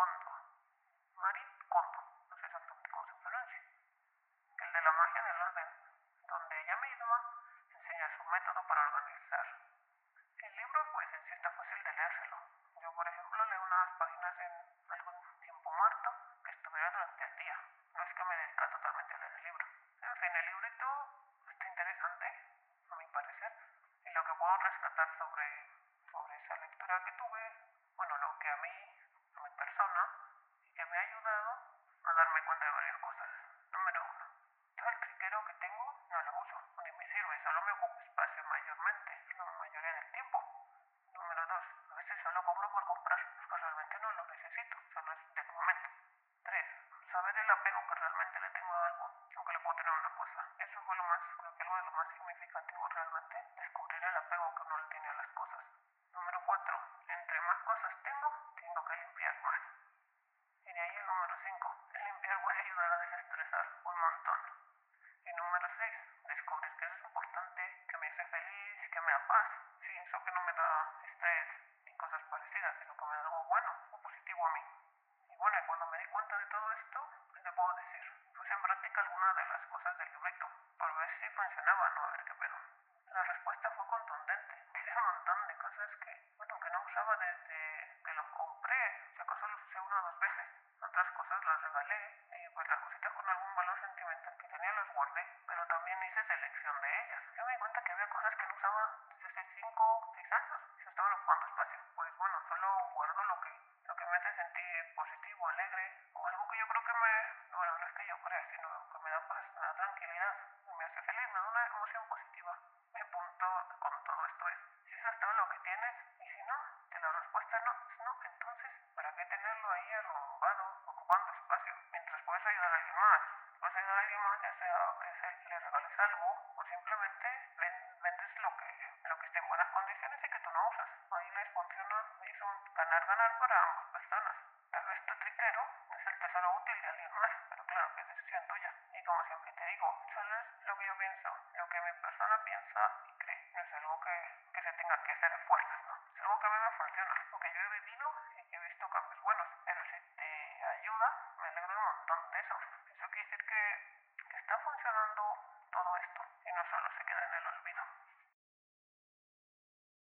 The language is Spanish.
Conto. Marit Conto, no sé exactamente cómo se pronuncia. El de la magia del orden, donde ella misma enseña su método para organizar. El libro, pues, en sí está fácil de leérselo. Yo, por ejemplo, leo unas páginas en algún tiempo muerto que estuviera durante el día. No es que me dedica totalmente a leer el libro. En fin, el librito está interesante, a mi parecer. Y lo que puedo rescatar sobre, sobre esa lectura que tuve, bueno, lo que a mí a mi persona, y que me ha ayudado a darme cuenta de varias cosas. Número uno, yo el trinquero que tengo no lo uso, ni me sirve, solo me ocupa espacio mayormente, la mayoría del tiempo. Número dos, a veces solo compro por comprar, pues realmente no lo necesito, solo es del momento. Tres, saber el apego que realmente le tengo a algo, aunque le puedo tener una cosa. Eso fue lo más, creo que algo de lo más significativo realmente, descubrir el apego que uno le tiene a las cosas. Número cuatro, entre más cosas tengo, tengo que limpiar más. Y de ahí el número cinco, el limpiar puede ayudar a desestresar un montón. Y número seis, descubrir que eso es importante, que me hace paz. Sí, eso que no me da estrés y cosas parecidas, sino que me da algo bueno, algo positivo a mí. Y bueno, y cuando me di cuenta de todo esto, ¿qué te puedo decir? Puse en práctica algunas de las cosas del librito, por ver si funcionaba, ¿no? A ver qué pedo. La respuesta fue contundente. Tiene un montón de cosas que, bueno, que no usaba desde que lo compré. Si acaso lo usé una o dos veces. Otras cosas las regalé y pues las cositas con algún valor sentimental que tenía las guardé. Pero también hice selección de ellas. Yo me di cuenta que había cosas que no usaba desde hace 5 o 6 años y se estaban ocupando espacio. Pues bueno, solo guardo lo que, lo que me hace sentir positivo, alegre o algo que yo creo que me, que me da paz, da tranquilidad, me hace feliz, me da una emoción positiva. Mi punto con todo esto es, si eso es todo lo que tienes, y si no, que la respuesta no es no, entonces, ¿para qué tenerlo ahí arrumbado, ocupando espacio? Mientras puedes ayudar a alguien más, puedes ayudar a alguien más, ya sea que se, le regales algo, o simplemente ven, vendes lo que, lo que esté en buenas condiciones y que tú no usas. Ahí les funciona, es un ganar-ganar para ambas personas. Tal vez tu trinquero será útil y alguien más, pero claro que es decisión tuya. Y como siempre te digo, solo es lo que yo pienso, lo que mi persona piensa y cree. No es algo que, que se tenga que hacer a fuerzas, ¿no? Es algo que a mí me funciona, porque yo he vivido y he visto cambios buenos, pero si te ayuda, me alegro un montón de eso.